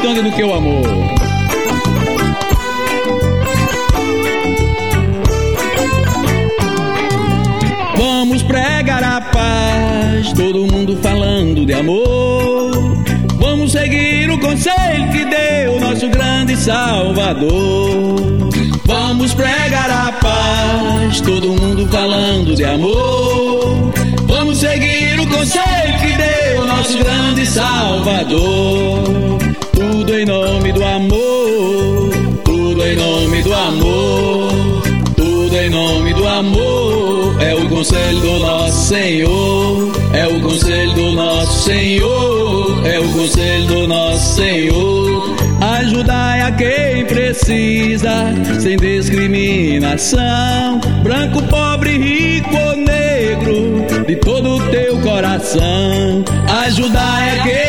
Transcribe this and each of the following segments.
importante do que o amor. Vamos pregar a paz, todo mundo falando de amor. Vamos seguir o conselho que deu nosso grande Salvador. Vamos pregar a paz, todo mundo falando de amor. Vamos seguir o conselho que deu nosso grande Salvador. Em nome do amor, tudo em nome do amor, tudo em nome do amor. É o conselho do nosso Senhor, é o conselho do nosso Senhor, é o conselho do nosso Senhor. Ajudai a quem precisa, sem discriminação. Branco, pobre, rico ou negro, de todo o teu coração. Ajudai a quem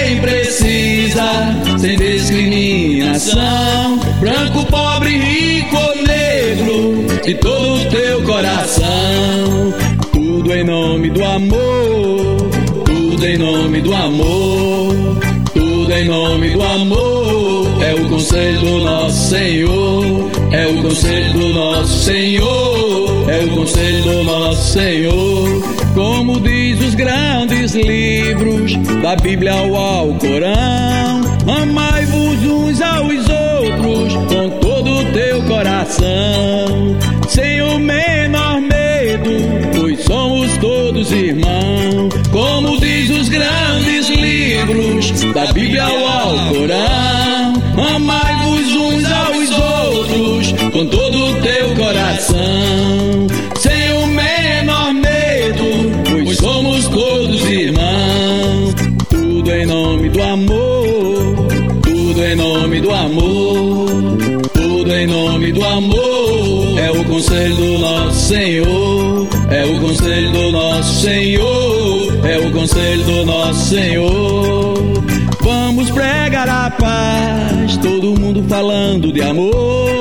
sem discriminação. Branco, pobre, rico ou negro, de todo o teu coração. Tudo em nome do amor, tudo em nome do amor, tudo em nome do amor. É o conselho do nosso Senhor, é o conselho do nosso Senhor, conselho do nosso Senhor. Como diz os grandes livros, da Bíblia ao Alcorão, amai-vos uns aos outros com todo o teu coração, sem o menor medo, pois somos todos irmãos. Como diz os grandes livros, da Bíblia ao Alcorão, amai-vos uns aos outros com todo o teu coração, do amor, tudo em nome do amor, tudo em nome do amor. É o conselho do nosso Senhor, é o conselho do nosso Senhor, é o conselho do nosso Senhor. Vamos pregar a paz, todo mundo falando de amor.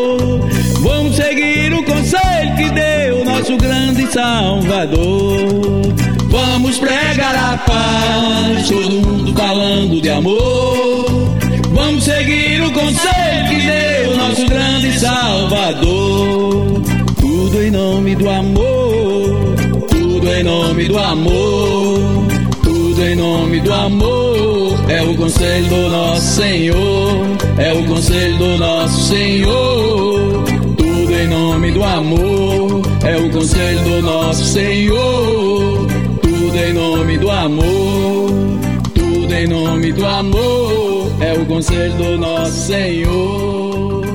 Nosso grande Salvador. Vamos pregar a paz, todo mundo falando de amor. Vamos seguir o conselho que deu nosso grande Salvador. Tudo em nome do amor, tudo em nome do amor, tudo em nome do amor. É o conselho do nosso Senhor, é o conselho do nosso Senhor. Tudo em nome do amor, o conselho do nosso Senhor. Tudo em nome do amor, tudo em nome do amor. É o conselho do nosso Senhor.